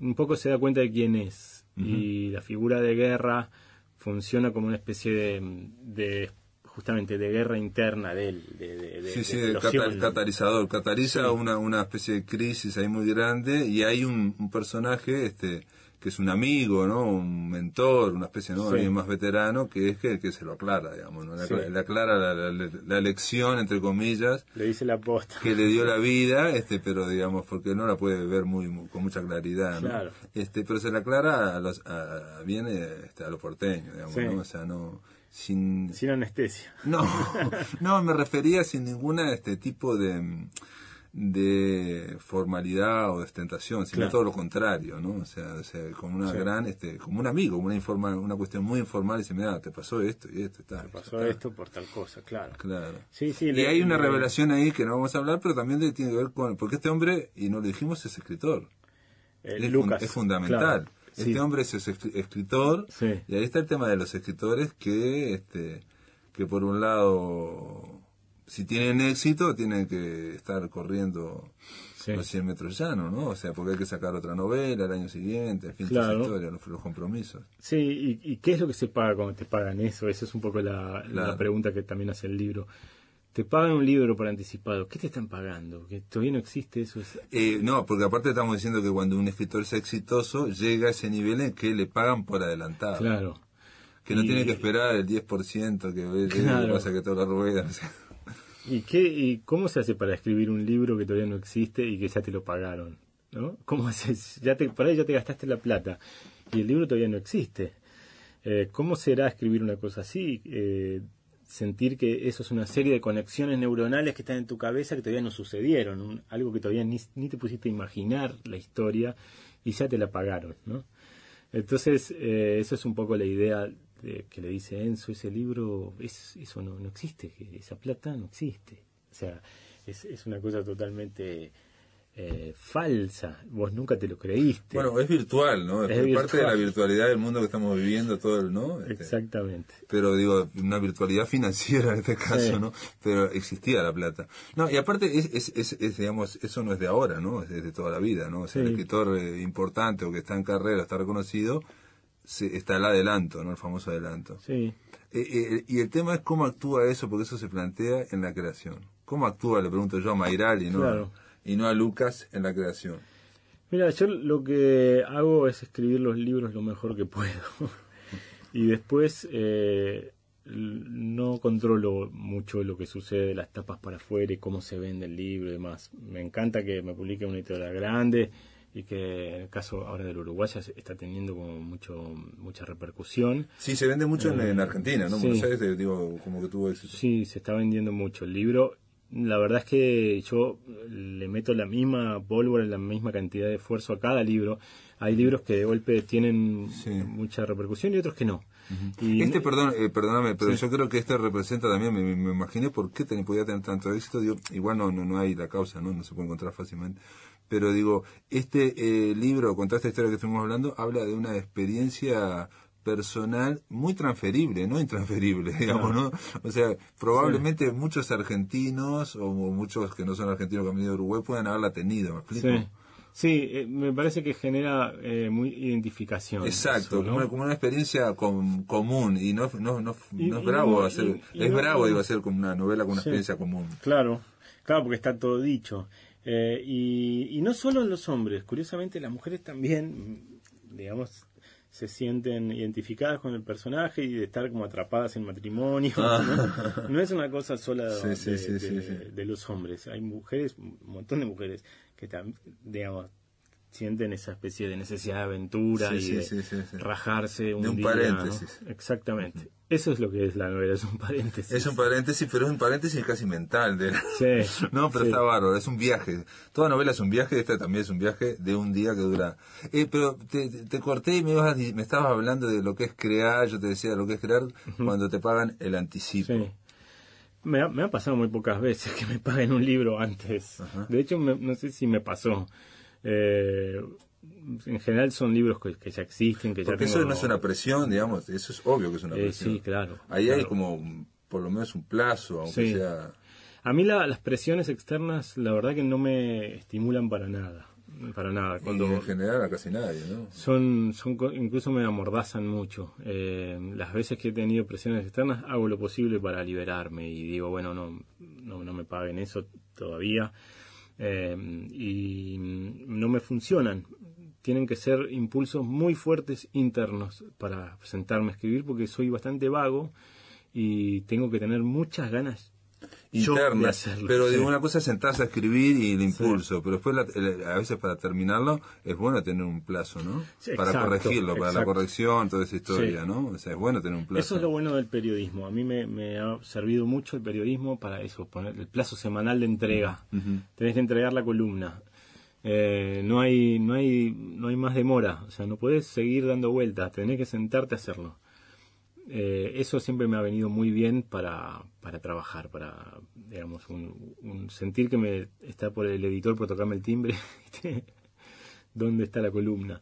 un poco se da cuenta de quién es. Y la figura de guerra funciona como una especie de, justamente de guerra interna de él. De, sí, sí, de catalizador. Cataliza una, una especie de crisis ahí muy grande y hay un, personaje este que es un amigo, ¿no? Un mentor, una especie, ¿no? Sí. Alguien más veterano, que es que, que se lo aclara, digamos, ¿no? Le, Sí. acla- le aclara la, la- la lección, entre comillas, Le dice la posta. que le dio la vida, este, pero digamos, porque no la puede ver muy, muy- con mucha claridad, ¿no? Claro. Este, pero se la aclara a los, a, bien, este, a los porteños, digamos, Sí. ¿no? O sea, no, sin, Sin anestesia. no, <laughs> no, me refería sin ninguna este tipo de, de formalidad o de ostentación, sino Claro. todo lo contrario, ¿no? O sea, o sea, como una Sí. gran, este, como un amigo, una informa, una cuestión muy informal y se me da, te pasó esto y esto, y tal. Pasó tal". esto por tal cosa, claro. Claro. Sí, sí. Y le- hay una le- revelación ahí que no vamos a hablar, pero también tiene que ver con, porque este hombre, y no lo dijimos, es escritor. eh, es, Lucas. es fundamental. claro. Este Sí. hombre es es- escritor, y ahí está el tema de los escritores que, este, que por un lado, si tienen éxito, tienen que estar corriendo Sí. los 100 metros llanos, ¿no? O sea, porque hay que sacar otra novela el año siguiente, en fin, Claro. historia, los, los compromisos. Sí, y, y qué es lo que se paga cuando te pagan eso? Esa es un poco la, pregunta que también hace el libro. Te pagan un libro por anticipado. ¿Qué te están pagando? Que todavía no existe eso. Es- Eh, no, porque aparte estamos diciendo que cuando un escritor es exitoso, llega a ese nivel en que le pagan por adelantado. Claro. Que no Y- tiene que esperar el 10% que Claro. que pasa que toda la rueda. o sea. ¿Y, qué, ¿Y cómo se hace para escribir un libro que todavía no existe y que ya te lo pagaron? ¿no? ¿Cómo <laughs> haces? Ya te, por ahí ya te gastaste la plata y el libro todavía no existe. Eh, ¿Cómo será escribir una cosa así? Eh, sentir que eso es una serie de conexiones neuronales que están en tu cabeza que todavía no sucedieron, un- algo que todavía ni, ni te pusiste a imaginar la historia y ya te la pagaron, ¿no? Entonces, eh, eso es un poco la idea de, que le dice Enzo, ese libro, es, eso no, no existe, que esa plata no existe. O sea, es, es una cosa totalmente eh, falsa, vos nunca te lo creíste. Bueno, es virtual, ¿no? Es Es, parte de la virtual. virtualidad del mundo que estamos viviendo, todo el, ¿no? Este, Exactamente. pero digo, una virtualidad financiera en este caso, Sí. ¿no? Pero existía la plata. No, y aparte, es, es, es, es, digamos, eso no es de ahora, ¿no? Es de toda la vida, ¿no? O sea, el escritor eh, importante o que está en carrera, está reconocido, se, está el adelanto, ¿no? El famoso adelanto. Sí. Eh, eh, y el tema es cómo actúa eso, porque eso se plantea en la creación. ¿Cómo actúa, le pregunto yo a Mayral y no, Claro. y no a Lucas en la creación? Mira, yo lo que hago es escribir los libros lo mejor que puedo. <laughs> y después eh, no controlo mucho lo que sucede de las tapas para afuera y cómo se vende el libro y demás. Me encanta que me publique una editorial grande y que en el caso ahora del Uruguaya está teniendo como mucho mucha repercusión. Sí, se vende mucho en, Eh, en Argentina, ¿no? sí. Buenos Aires, digo, como que tuvo éxito. Sí, se está vendiendo mucho el libro. La verdad es que yo le meto la misma pólvora, la misma cantidad de esfuerzo a cada libro. Hay libros que de golpe tienen Sí. mucha repercusión y otros que no. Y Este, perdón, eh, perdóname, pero Sí. yo creo que este representa también, me, me- me imaginé por qué ten- podía tener tanto éxito. Digo, igual no, no, no hay la causa, ¿no? No se puede encontrar fácilmente. Pero digo, este eh, libro, contar esta historia que estuvimos hablando, habla de una experiencia personal muy transferible, no intransferible, <laughs> digamos, ¿no? O sea, probablemente muchos argentinos o muchos que no son argentinos que han venido a Uruguay puedan haberla tenido, ¿me explico? Sí, sí eh, me parece que genera eh, muy identificación. Exacto, eso, ¿no? como, una, como una experiencia com- común y no, no, no, Y- no es y bravo hacer, es bravo digo hacer como una novela con una Sí. experiencia común. Claro, claro, porque está todo dicho. Eh, y, y no solo en los hombres, curiosamente las mujeres también, mm, digamos, se sienten identificadas con el personaje y de estar como atrapadas en matrimonio. ¿no? <laughs> No es una cosa sola Ah. Sí, sí, de, sí, de- sí, sí. de los hombres. Hay mujeres, un montón de mujeres que también, digamos, sienten esa especie de necesidad de aventura Sí, y de sí, sí, sí. rajarse un, De un día, ¿no? paréntesis. Exactamente. Eso es lo que es la novela, es un paréntesis. Es un paréntesis, pero es un paréntesis casi mental. De... Sí, <laughs> No, pero está bárbaro, es un viaje. Toda novela es un viaje, esta también es un viaje de un día que dura. Eh, pero te, corté y me, ibas a me estabas hablando de lo que es crear, yo te decía lo que es crear cuando te pagan el anticipo. Me ha, me ha pasado muy pocas veces que me paguen un libro antes. De hecho, me- no sé si me pasó. Eh, en general son libros que, que ya existen, que Porque ya eso tengo- no es una presión, digamos, eso es obvio que es una Eh, presión. sí, claro. Ahí hay como un- por lo menos un plazo, aunque Sí. sea... A mí la- las presiones externas, la verdad que no me estimulan para nada. Para nada. Cuando Cuando en general a casi nadie, ¿no? son, son incluso me amordazan mucho. Eh, las veces que he tenido presiones externas hago lo posible para liberarme y digo, bueno, no, no, no me paguen eso todavía. Eh, y no me funcionan. tienen que ser impulsos muy fuertes internos para sentarme a escribir porque soy bastante vago y tengo que tener muchas ganas internas. Pero digo, una cosa es sentarse a escribir y el impulso, pero después la- el- a veces para terminarlo es bueno tener un plazo, ¿no? Sí, para exacto, corregirlo, para la corrección, toda esa historia, Sí. ¿no? O sea, es bueno tener un plazo. Eso es lo bueno del periodismo. A mí me, me ha servido mucho el periodismo para eso, poner el plazo semanal de entrega. Tenés que entregar la columna. Eh, no hay no hay no hay más demora. O sea, no podés seguir dando vueltas. Tenés que sentarte a hacerlo. Eh, eso siempre me ha venido muy bien para, para trabajar, para digamos un, un sentir que me está por el editor por tocarme el timbre. <laughs> ¿Dónde está la columna?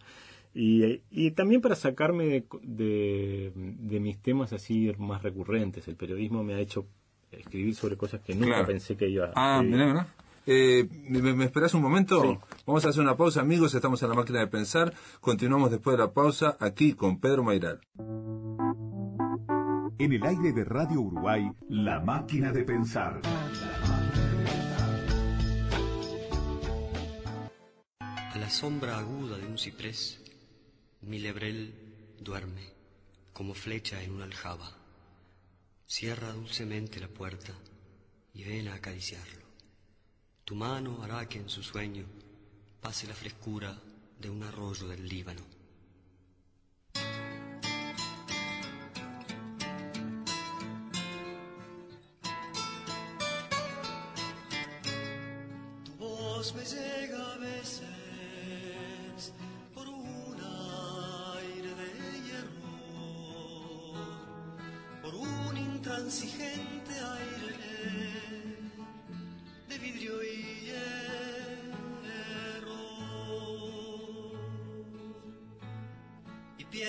Y, y también para sacarme de, de, de mis temas así más recurrentes. El periodismo me ha hecho escribir sobre cosas que nunca Claro. pensé que iba a Ah, escribir. mirá, mirá. Eh, ¿me, me esperás un momento? Sí. Vamos a hacer una pausa, amigos. Estamos en la máquina de pensar. Continuamos después de la pausa aquí con Pedro Mairal. En el aire de Radio Uruguay, La Máquina de Pensar. A la sombra aguda de un ciprés, mi lebrel duerme como flecha en una aljaba. Cierra dulcemente la puerta y ven a acariciarlo. Tu mano hará que en su sueño pase la frescura de un arroyo del Líbano.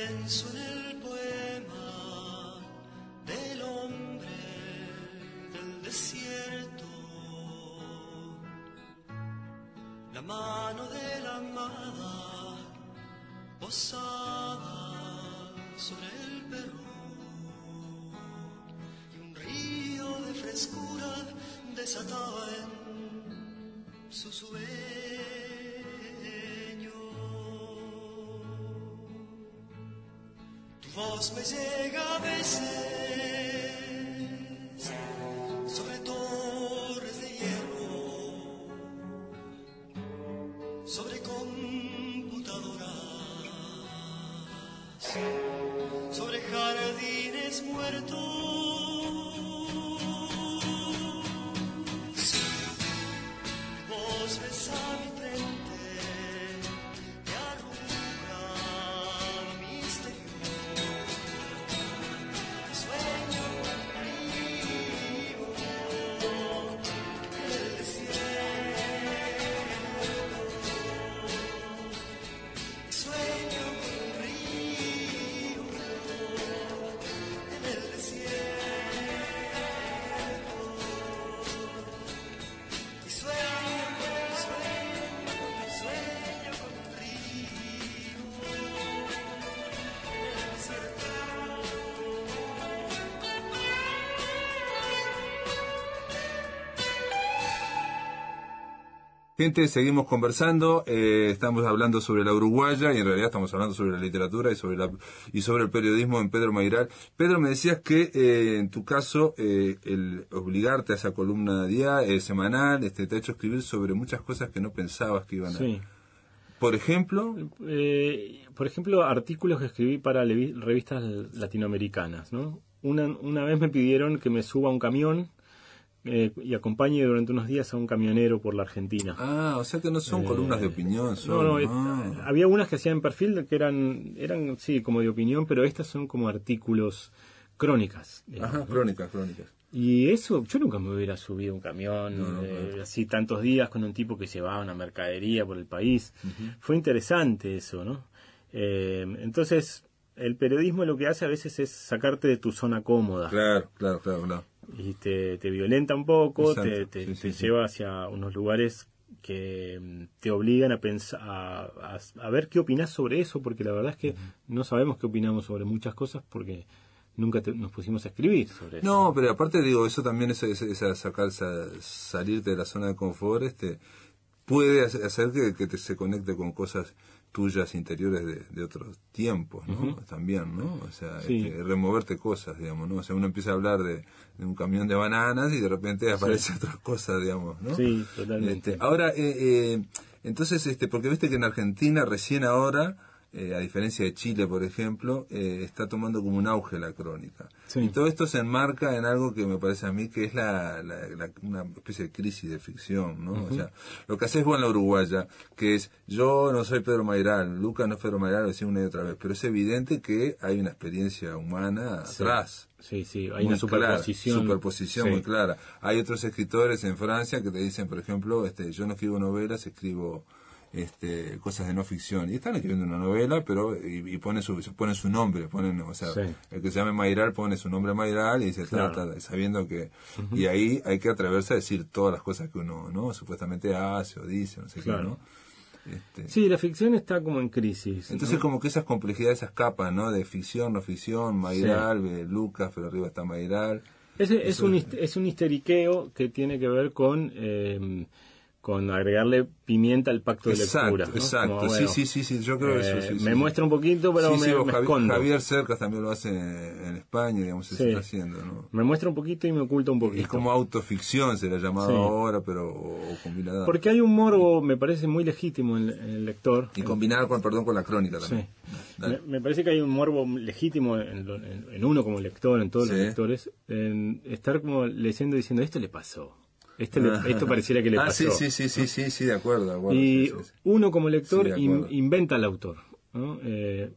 Pienso en el poema del hombre del desierto. La mano de la amada posada sobre voz me llega a veces Gente, seguimos conversando, eh, estamos hablando sobre la uruguaya y en realidad estamos hablando sobre la literatura y sobre la y sobre el periodismo en Pedro Mairal. Pedro, me decías que eh, en tu caso eh, el obligarte a esa columna día eh, semanal este, te ha hecho escribir sobre muchas cosas que no pensabas que iban a... Sí. Por ejemplo, por ejemplo, artículos que escribí para revistas latinoamericanas, ¿no? Una, una vez me pidieron que me suba a un camión eh, y acompañe durante unos días a un camionero por la Argentina. ah, o sea que no son Eh, columnas de opinión, No, son... no, eh, ah. había unas que hacían perfil que eran, eran, sí, como de opinión, pero estas son como artículos crónicas. digamos, Ajá, ¿no? crónicas, crónicas. Y eso, yo nunca me hubiera subido a un camión No, no, eh, así tantos días con un tipo que llevaba una mercadería por el país. Fue interesante eso, ¿no? Eh, entonces, el periodismo lo que hace a veces es sacarte de tu zona cómoda Claro, claro, claro, claro. Y te, te violenta un poco, Exacto, te, te- sí, sí, te sí. lleva hacia unos lugares que mm, te obligan a pensar, a, a- a ver qué opinas sobre eso, porque la verdad es que no sabemos qué opinamos sobre muchas cosas porque nunca te- nos pusimos a escribir sobre eso. No, pero aparte digo, eso también es, es- esa sacar, sa- salirte de la zona de confort, este, puede hace- hacer que, que te se conecte con cosas tuyas interiores de, de otros tiempos, ¿no? También, ¿no? O sea, Sí. este, removerte cosas, digamos, ¿no? O sea, uno empieza a hablar de, de un camión de bananas y de repente aparece otras cosas, digamos, ¿no? Sí, totalmente. Este, ahora, eh, eh, entonces, este, porque viste que en Argentina recién ahora, eh, a diferencia de Chile, por ejemplo, eh, está tomando como un auge la crónica. Sí. Y todo esto se enmarca en algo que me parece a mí que es la, la- la- una especie de crisis de ficción, ¿no? O sea, lo que haces vos en la Uruguaya, que es, yo no soy Pedro Mairal, Lucas no es Pedro Mairal, lo decimos una y otra vez, pero es evidente que hay una experiencia humana atrás. Sí, sí, hay Muy una superposición. Clara, superposición Sí. muy clara. Hay otros escritores en Francia que te dicen, por ejemplo, este, yo no escribo novelas, escribo este, cosas de no ficción. Y están escribiendo una novela, pero y, y ponen su ponen su nombre, ponen, o sea, Sí. el que se llame Mayral pone su nombre Mayral y se Claro. trata sabiendo que y ahí hay que atreverse a decir todas las cosas que uno, ¿no? Supuestamente hace o dice, no sé Claro. qué, ¿no? Este, Sí, la ficción está como en crisis. entonces ¿no? como que esas complejidades, esas capas, ¿no? De ficción, no ficción, Mayral, eh, Lucas, pero arriba está Mayral. Es, es, un, es un histeriqueo que tiene que ver con, eh, con agregarle pimienta al pacto de Exacto, lectura. ¿no? exacto. Como, sí, bueno, sí, sí, sí, yo creo eh, eso. Sí, sí, me sí. muestra un poquito, pero Sí, me, sí, me Javi- escondo. Javier Cercas también lo hace en España, digamos, se Sí. está haciendo, ¿no? Me muestra un poquito y me oculta un poquito. Es como autoficción, se le ha llamado Sí. ahora, pero o, o combinada. Porque hay un morbo, me parece muy legítimo en, en el lector. Y combinada con, perdón, con la crónica Sí. también. Me, me parece que hay un morbo legítimo en, en- en uno como lector, en todos Sí. los lectores, en estar como leyendo y diciendo, esto le pasó. Este le- esto <laughs> pareciera que le ah, pasó. sí, sí, sí, sí, sí, sí, de acuerdo, de acuerdo. y sí, sí, sí. uno como lector in- inventa al autor. ¿no? Eh,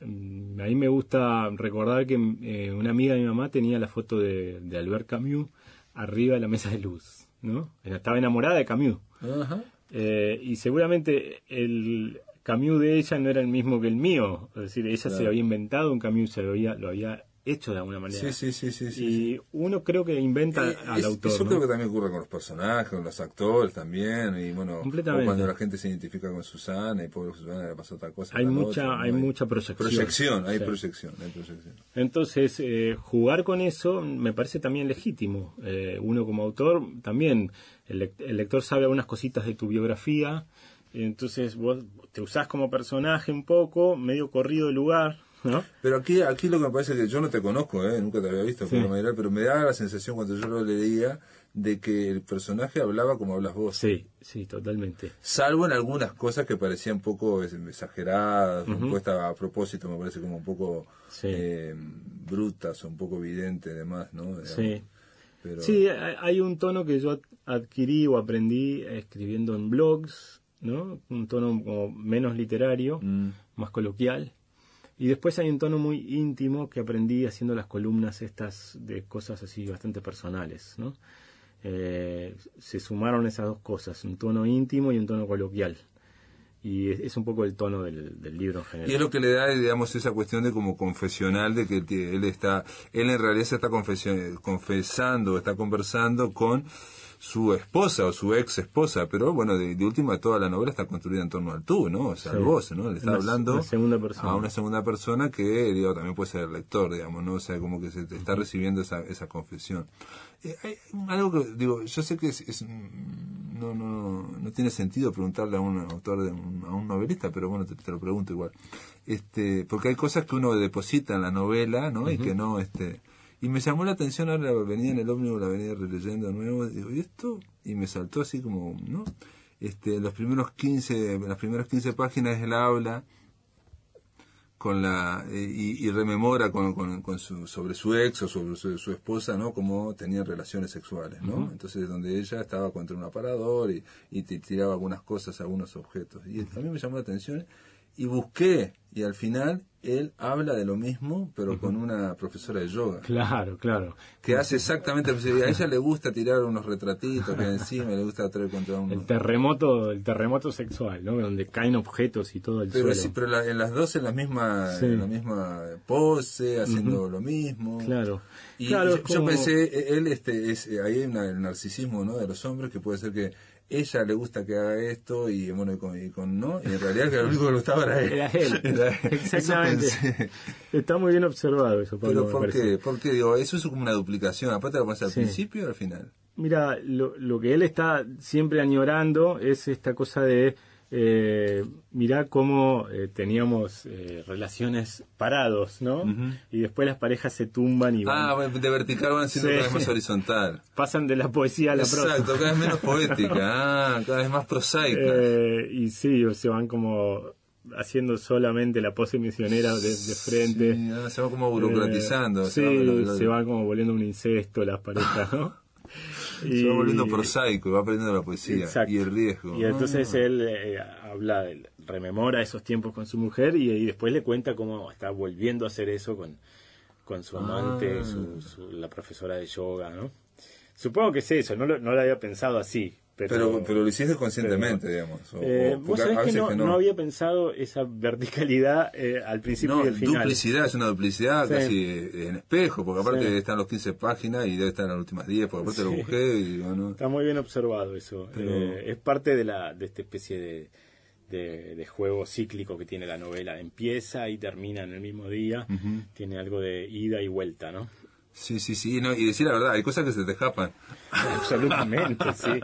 a mí me gusta recordar que eh, una amiga de mi mamá tenía la foto de, de Albert Camus arriba de la mesa de luz. ¿no? Estaba enamorada de Camus. Ajá. Eh, y seguramente el Camus de ella no era el mismo que el mío. Es decir, ella se Claro. había inventado un Camus, se lo había, lo había hecho de alguna manera. Sí, sí, sí, y uno creo que inventa Eh, al es- autor. Eso ¿no? creo que también ocurre con los personajes, con los actores también, y bueno, Completamente. cuando la gente se identifica con Susana y pobre Susana le pasó otra cosa. Hay mucha- hay mucha proyección. Proyección, hay proyección, hay proyección. Entonces, eh, jugar con eso me parece también legítimo. Eh, uno como autor también, el, el lector sabe algunas cositas de tu biografía, entonces vos te usás como personaje un poco, medio corrido de lugar, ¿no? Pero aquí, aquí lo que me parece que yo no te conozco, ¿eh? nunca te había visto, Sí. Mayral, pero me da la sensación cuando yo lo leía de que el personaje hablaba como hablas vos. Sí, sí, totalmente. Salvo en algunas cosas que parecían un poco exageradas, puestas a propósito, me parece como un poco Sí. eh, brutas o un poco evidentes, demás, ¿no? Digamos. Sí. Pero, Sí, hay un tono que yo ad- adquirí o aprendí escribiendo en blogs, ¿no? Un tono como menos literario, Mm. más coloquial. Y después hay un tono muy íntimo que aprendí haciendo las columnas estas de cosas así bastante personales, ¿no? Eh, se sumaron esas dos cosas, un tono íntimo y un tono coloquial. Y es, un poco el tono del, del libro en general. Y es lo que le da, digamos, esa cuestión de como confesional, de que él está, él en realidad se está confesando, está conversando con su esposa o su ex esposa, pero bueno, de, de última toda la novela está construida en torno al tú, ¿no? O sea, al vos, ¿no? Le está Una- hablando una a una segunda persona que, digo, también puede ser el lector, digamos, ¿no? O sea, como que se te está recibiendo esa, esa confesión. Eh, hay algo que, digo, yo sé que es, es, no, no, no tiene sentido preguntarle a un autor, de un- a un novelista, pero bueno, te, te lo pregunto igual. Este, porque hay cosas que uno deposita en la novela, ¿no? Y que no, este, y me llamó la atención ahora venía en el ómnibus, la venía releyendo de nuevo, y digo, ¿y esto? Y me saltó así como, ¿no? Este, los primeros 15, las primeras 15 páginas él habla con la eh, y, y rememora con, con, con su, sobre su ex o sobre su, su esposa no cómo tenían relaciones sexuales no entonces donde ella estaba contra un aparador y, y tiraba algunas cosas algunos objetos y a mí me llamó la atención y busqué y al final él habla de lo mismo pero con una profesora de yoga Claro, claro. que hace exactamente a ella le gusta tirar unos retratitos que encima le gusta traer contra un El terremoto, el terremoto sexual, ¿no? Donde caen objetos y todo el Pero, suelo. sí, pero la- en las dos en la misma, Sí. en la misma pose, haciendo lo mismo. Claro. Y Claro, yo, es yo como- pensé, eh, él, este, es, ahí hay una- el narcisismo, ¿no? De los hombres que puede ser que ella le gusta que haga esto y bueno, y con, y con no, y en realidad que lo único que le gustaba era él. Era él. <laughs> Era él. Eso Exactamente. Está muy bien observado eso, Pablo. Pero ¿por qué? ¿Por qué? Digo, eso es como una duplicación. Aparte lo pones al Sí. principio o al final. Mira, lo, lo que él está siempre añorando es esta cosa de eh, mirá cómo eh, teníamos eh, relaciones parados, ¿no? Y después las parejas se tumban y van, Ah, de vertical van siendo Sí. cada vez más horizontal. pasan de la poesía a la prosa. Exacto, cada vez menos <laughs> poética, ah, cada vez más prosaica. Eh, y sí, se van como haciendo solamente la pose misionera de, de frente. Sí, ah, se va como burocratizando. Eh, se va- sí, lo- lo- se van como volviendo un incesto las parejas, ¿no? <laughs> se va volviendo prosaico y va aprendiendo la poesía Exacto. y el riesgo. Y entonces Ah. él eh, habla, rememora esos tiempos con su mujer y, y después le cuenta cómo está volviendo a hacer eso con, con su amante, Ah. su, su- la profesora de yoga, ¿no? Supongo que es eso, no lo, no lo había pensado así. Pero, pero, pero lo hiciste conscientemente, digamos. o- eh, vos sabés que no, que no había pensado esa verticalidad eh, al principio No, y al final. duplicidad, es una duplicidad Sí. casi en espejo, porque aparte Sí. están los 15 páginas y debe estar en las últimas 10, porque aparte lo busqué y bueno, Está muy bien observado eso. Pero- Eh, es parte de, la, de esta especie de, de, de juego cíclico que tiene la novela. Empieza y termina en el mismo día. Tiene algo de ida y vuelta, ¿no? Sí, sí, sí, no, y decir la verdad, hay cosas que se te escapan. Absolutamente, <laughs> sí.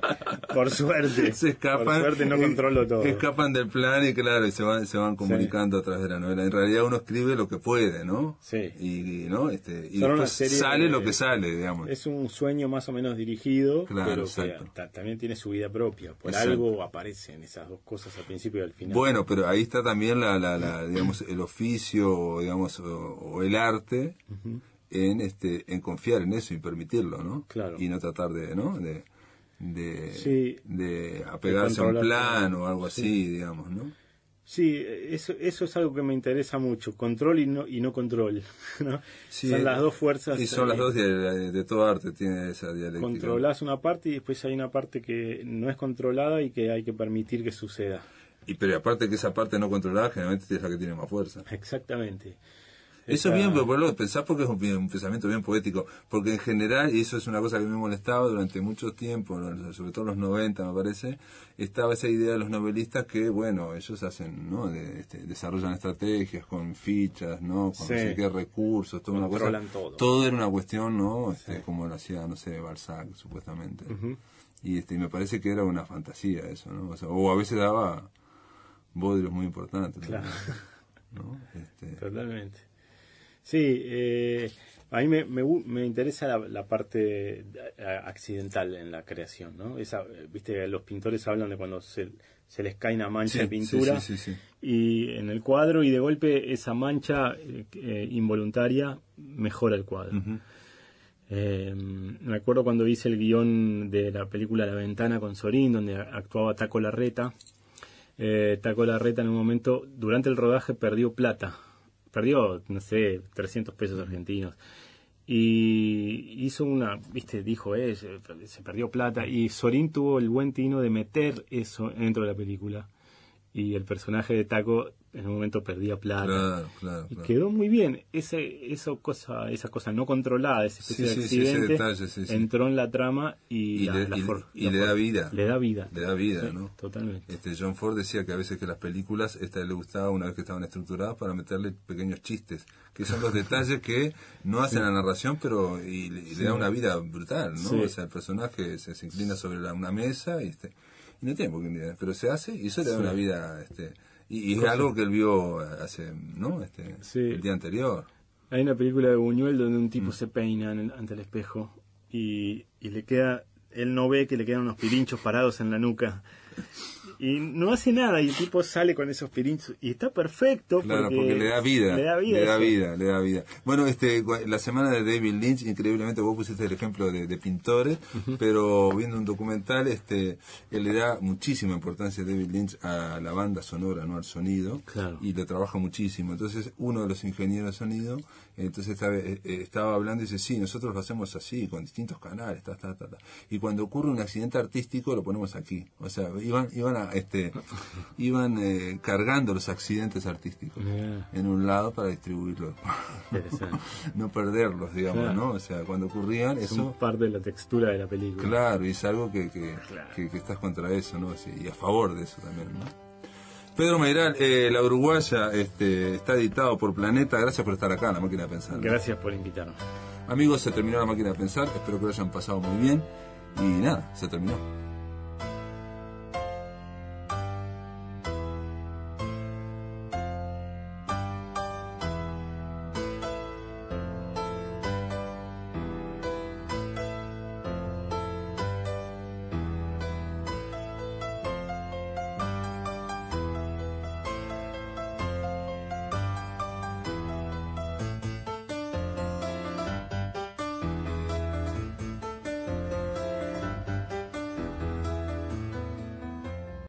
Por suerte. Se escapan. Por suerte no controlo todo. que escapan del plan y claro, y se van, se van comunicando a través de la novela. En realidad uno escribe lo que puede, ¿no? Sí. Y, y, ¿no? Este, y después sale de- lo que sale, digamos. Es un sueño más o menos dirigido, Claro, pero que también tiene su vida propia. Por Exacto. algo aparecen esas dos cosas al principio y al final. Bueno, pero ahí está también la, la, la, digamos, el oficio, o, digamos, o, o el arte en este, en confiar en eso y permitirlo, ¿no? Claro. Y no tratar de, ¿no? De, de, Sí. de apegarse a un plan o algo así, digamos, ¿no? Sí, eso, eso es algo que me interesa mucho, control y no, y no control. <laughs> ¿no? Sí, son las dos fuerzas. Y son las dos de, de todo arte, tiene esa dialéctica. Controlás una parte y después hay una parte que no es controlada y que hay que permitir que suceda. Y pero aparte que esa parte no controlada generalmente es la que tiene más fuerza. Exactamente. Eso es bien, pero por lo pensar porque es un, pensamiento bien poético, porque en general, y eso es una cosa que me molestaba durante mucho tiempo, sobre todo en los 90 me parece, estaba esa idea de los novelistas que, bueno, ellos hacen, ¿no? De- este, desarrollan estrategias con fichas, ¿no? Con Sí. no sé qué recursos, toda una cosa. Controlan todo. era una cuestión, ¿no? Este, Como lo hacía, no sé, Balzac, supuestamente. Y este, me parece que era una fantasía eso, ¿no? O, sea, o a veces daba bodrios muy importantes. Claro. ¿no? Este, Totalmente. Sí, eh, a mí me, me, me interesa la, la parte accidental en la creación, ¿no? Esa, viste, los pintores hablan de cuando se, se les cae una mancha Sí, de pintura sí, sí, sí. y en el cuadro y de golpe esa mancha eh, involuntaria mejora el cuadro. Eh, me acuerdo cuando hice el guion de la película La Ventana con Sorín, donde actuaba Taco Larreta. Eh, Taco Larreta en un momento, durante el rodaje, perdió plata. Perdió, no sé, 300 pesos argentinos. Y hizo una, viste, dijo, eh, se se perdió plata. Y Sorín tuvo el buen tino de meter eso dentro de la película. Y el personaje de Taco en un momento perdía plata. Claro, claro, Y claro. quedó muy bien. Ese, eso cosa, esa cosa no controlada, ese especie Sí, de sí, sí, ese accidente, detalle, entró en la trama y, Y la- le- la y- for- y la le da vida. Le da vida. Le da vida, ¿no? Totalmente. Este John Ford decía que a veces que las películas esta le gustaba una vez que estaban estructuradas para meterle pequeños chistes, que son los <laughs> detalles que no hacen la narración, pero y, le- y le da una vida brutal, ¿no? O sea, el personaje se, se inclina sobre la- una mesa y este y no tiene por qué pero se hace y eso le da Sí. una vida este y, y es algo que él vio hace, ¿no? Este Sí. el día anterior. Hay una película de Buñuel donde un Mm. tipo se peina en el- ante el espejo y, y le queda, él no ve que le quedan unos pirinchos parados en la nuca. Y no hace nada y el tipo sale con esos pirinchos y está perfecto Claro, porque, le da vida. Le da vida. Le da vida, le da vida. Bueno, este, la semana de David Lynch, increíblemente vos pusiste el ejemplo de, de pintores, pero viendo un documental, este, él le da muchísima importancia David Lynch a la banda sonora, no al sonido, Claro. y lo trabaja muchísimo. Entonces, uno de los ingenieros de sonido, entonces estaba, eh, eh, estaba hablando y dice, sí, nosotros lo hacemos así, con distintos canales, ta, ta, ta, ta. Y cuando ocurre un accidente artístico, lo ponemos aquí. O sea, iban, iban a, este, iban eh, cargando los accidentes artísticos en un lado para distribuirlos. <laughs> No perderlos, digamos, Claro. ¿no? O sea, cuando ocurrían, Es eso, un parte de la textura de la película. claro, y es algo que, que, Claro. que- que estás contra eso, ¿no? Y a favor de eso también, ¿no? Pedro Meiral, eh, La Uruguaya, este, está editado por Planeta. Gracias por estar acá en La Máquina de Pensar. Gracias por invitarme. Amigos, se terminó La Máquina de Pensar. Espero que lo hayan pasado muy bien. Y nada, se terminó.